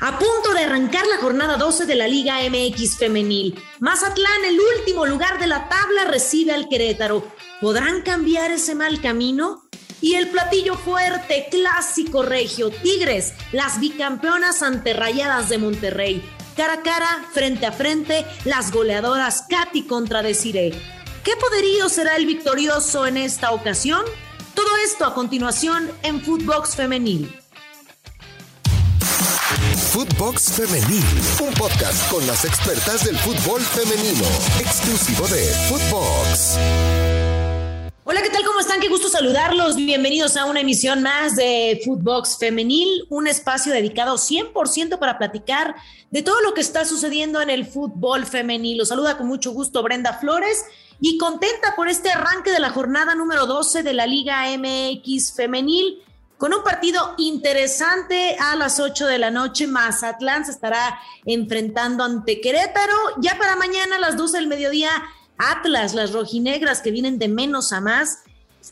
A punto de arrancar la jornada 12 de la Liga MX femenil. Mazatlán, el último lugar de la tabla, recibe al Querétaro. ¿Podrán cambiar ese mal camino? Y el platillo fuerte, clásico regio, Tigres, las bicampeonas ante Rayadas de Monterrey. Cara a cara, frente a frente, las goleadoras Katy contra Desiree. ¿Qué poderío será el victorioso en esta ocasión? Todo esto a continuación en Footbox Femenil. Footbox Femenil, un podcast con las expertas del fútbol femenino, exclusivo de Footbox. Hola, ¿qué tal? ¿Cómo están? Qué gusto saludarlos. Bienvenidos a una emisión más de Footbox Femenil, un espacio dedicado 100% para platicar de todo lo que está sucediendo en el fútbol femenil. Los saluda con mucho gusto Brenda Flores y contenta por este arranque de la jornada número 12 de la Liga MX Femenil con un partido interesante a las 8 de la noche. Mazatlán se estará enfrentando ante Querétaro. Ya para mañana a las 12 del mediodía, Atlas, las rojinegras que vienen de menos a más.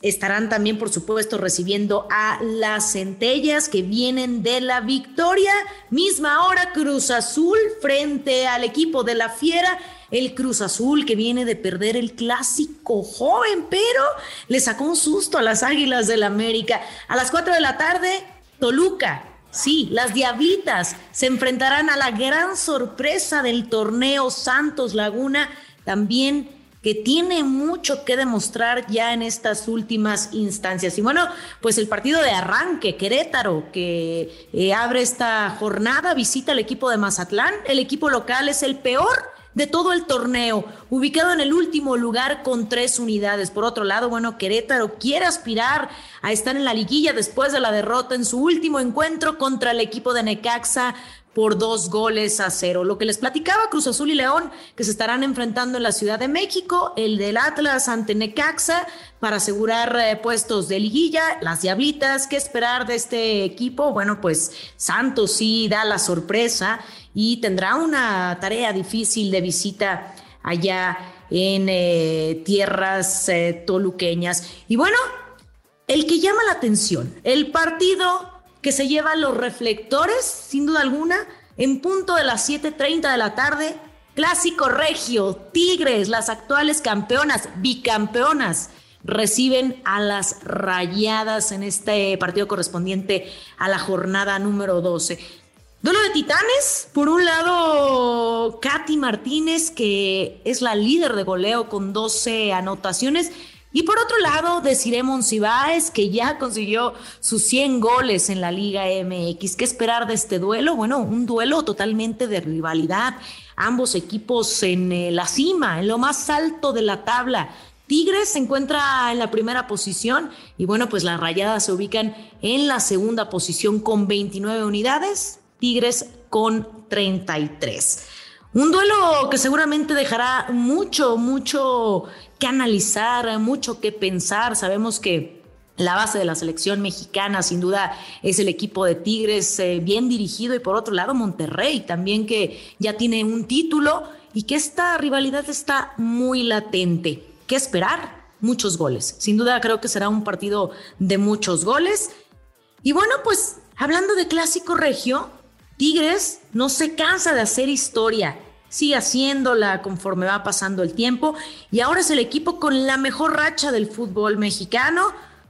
Estarán también, por supuesto, recibiendo a las centellas que vienen de la victoria. Misma hora, Cruz Azul frente al equipo de la Fiera el Cruz Azul que viene de perder el clásico joven, pero le sacó un susto a las Águilas del América. A las 4 de la tarde, Toluca. Sí, las Diablitas se enfrentarán a la gran sorpresa del torneo Santos Laguna, también que tiene mucho que demostrar ya en estas últimas instancias. Y bueno, pues el partido de arranque, Querétaro, que eh, abre esta jornada, visita al equipo de Mazatlán. El equipo local es el peor de todo el torneo, ubicado en el último lugar con tres unidades. Por otro lado, bueno, Querétaro quiere aspirar a estar en la liguilla después de la derrota en su último encuentro contra el equipo de Necaxa por dos goles a cero. Lo que les platicaba Cruz Azul y León, que se estarán enfrentando en la Ciudad de México, el del Atlas ante Necaxa para asegurar eh, puestos de liguilla, las Diablitas, ¿qué esperar de este equipo? Bueno, pues Santos sí da la sorpresa y tendrá una tarea difícil de visita allá en eh, tierras eh, toluqueñas. Y bueno, el que llama la atención, el partido que se lleva los reflectores, sin duda alguna, en punto de las 7.30 de la tarde, clásico regio, Tigres, las actuales campeonas, bicampeonas, reciben a las rayadas en este partido correspondiente a la jornada número 12. Duelo de titanes. Por un lado, Katy Martínez, que es la líder de goleo con 12 anotaciones. Y por otro lado, Desiree Monsiváis, que ya consiguió sus 100 goles en la Liga MX. ¿Qué esperar de este duelo? Bueno, un duelo totalmente de rivalidad. Ambos equipos en eh, la cima, en lo más alto de la tabla. Tigres se encuentra en la primera posición y bueno, pues las rayadas se ubican en la segunda posición con 29 unidades. Tigres con 33. Un duelo que seguramente dejará mucho, mucho que analizar, mucho que pensar. Sabemos que la base de la selección mexicana sin duda es el equipo de Tigres eh, bien dirigido y por otro lado Monterrey también que ya tiene un título y que esta rivalidad está muy latente. ¿Qué esperar? Muchos goles. Sin duda creo que será un partido de muchos goles. Y bueno, pues hablando de clásico regio, Tigres no se cansa de hacer historia, sigue haciéndola conforme va pasando el tiempo y ahora es el equipo con la mejor racha del fútbol mexicano,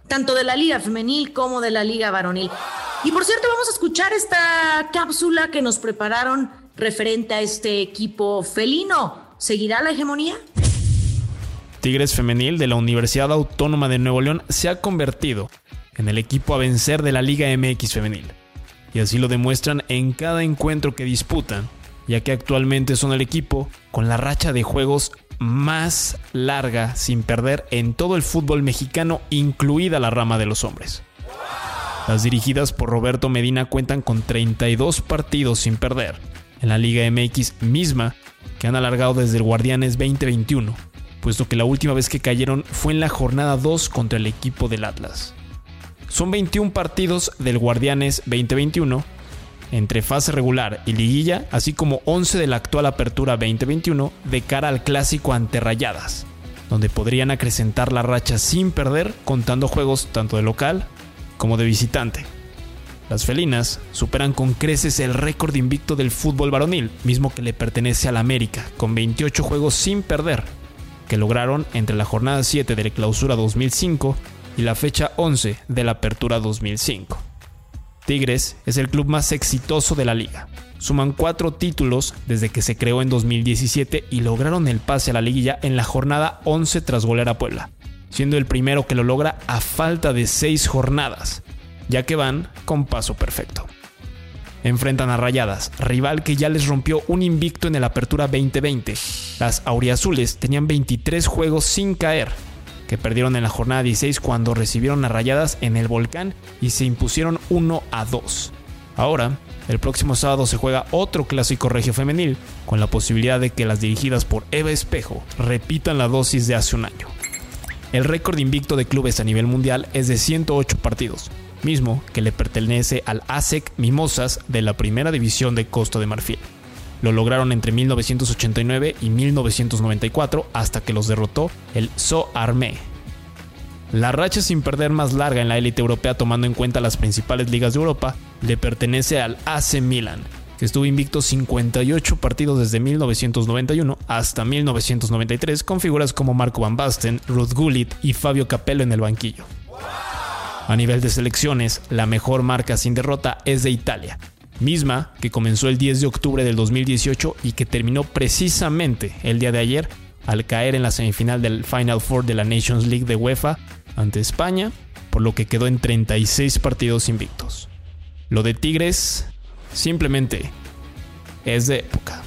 tanto de la liga femenil como de la liga varonil. Y por cierto, vamos a escuchar esta cápsula que nos prepararon referente a este equipo felino. ¿Seguirá la hegemonía? Tigres Femenil de la Universidad Autónoma de Nuevo León se ha convertido en el equipo a vencer de la Liga MX Femenil y así lo demuestran en cada encuentro que disputan, ya que actualmente son el equipo con la racha de juegos más larga sin perder en todo el fútbol mexicano, incluida la rama de los hombres. Las dirigidas por Roberto Medina cuentan con 32 partidos sin perder en la Liga MX misma que han alargado desde el Guardianes 2021, puesto que la última vez que cayeron fue en la jornada 2 contra el equipo del Atlas. Son 21 partidos del Guardianes 2021 entre fase regular y liguilla, así como 11 de la actual Apertura 2021 de cara al clásico ante Rayadas, donde podrían acrecentar la racha sin perder contando juegos tanto de local como de visitante. Las felinas superan con creces el récord invicto del fútbol varonil, mismo que le pertenece al América, con 28 juegos sin perder, que lograron entre la jornada 7 de la clausura 2005 y la fecha 11 de la apertura 2005. Tigres es el club más exitoso de la liga. Suman cuatro títulos desde que se creó en 2017 y lograron el pase a la liguilla en la jornada 11 tras golear a Puebla, siendo el primero que lo logra a falta de seis jornadas ya que van con paso perfecto. Enfrentan a Rayadas, rival que ya les rompió un invicto en el Apertura 2020. Las Auriazules tenían 23 juegos sin caer, perdieron en la jornada 16 cuando recibieron a Rayadas en el Volcán y se impusieron 1 a 2. Ahora, el próximo sábado se juega otro clásico regio femenil, con la posibilidad de que las dirigidas por Eva Espejo repitan la dosis de hace un año. El récord invicto de clubes a nivel mundial es de 108 partidos, mismo que le pertenece al ASEC Mimosas de la Primera División de Costa de Marfil. Lo lograron entre 1989 y 1994 hasta que los derrotó el So Armé. La racha sin perder más larga en la élite europea tomando en cuenta las principales ligas de Europa le pertenece al AC Milan, que estuvo invicto 58 partidos desde 1991 hasta 1993 con figuras como Marco Van Basten, Ruth Gullit y Fabio Capello en el banquillo. A nivel de selecciones, la mejor marca sin derrota es de Italia, misma que comenzó el 10 de octubre del 2018 y que terminó precisamente el día de ayer al caer en la semifinal del Final Four de la Nations League de UEFA ante España, por lo que quedó en 36 partidos invictos. Lo de Tigres simplemente es de época.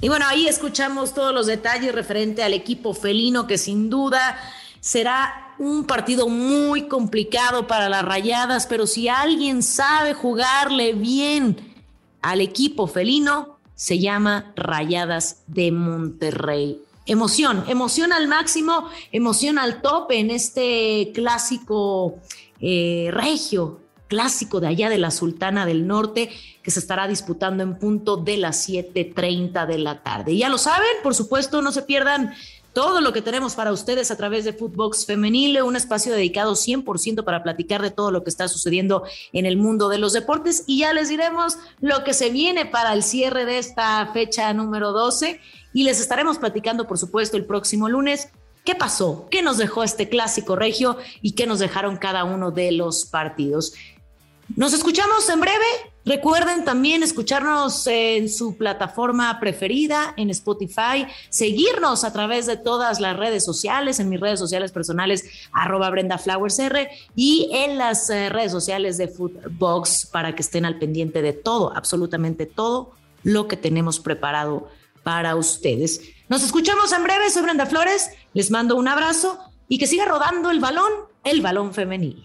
Y bueno, ahí escuchamos todos los detalles referente al equipo felino que sin duda será un partido muy complicado para las rayadas, pero si alguien sabe jugarle bien al equipo felino, se llama Rayadas de Monterrey. Emoción, emoción al máximo, emoción al tope en este clásico eh, regio, clásico de allá de la Sultana del Norte, que se estará disputando en punto de las 7.30 de la tarde. Ya lo saben, por supuesto, no se pierdan todo lo que tenemos para ustedes a través de Footbox Femenil, un espacio dedicado 100% para platicar de todo lo que está sucediendo en el mundo de los deportes y ya les diremos lo que se viene para el cierre de esta fecha número 12 y les estaremos platicando, por supuesto, el próximo lunes. ¿Qué pasó? ¿Qué nos dejó este clásico regio y qué nos dejaron cada uno de los partidos? Nos escuchamos en breve. Recuerden también escucharnos en su plataforma preferida, en Spotify, seguirnos a través de todas las redes sociales, en mis redes sociales personales, arroba Brenda Flowers R, y en las eh, redes sociales de Foodbox para que estén al pendiente de todo, absolutamente todo lo que tenemos preparado para ustedes. Nos escuchamos en breve, soy Brenda Flores, les mando un abrazo y que siga rodando el balón, el balón femenil.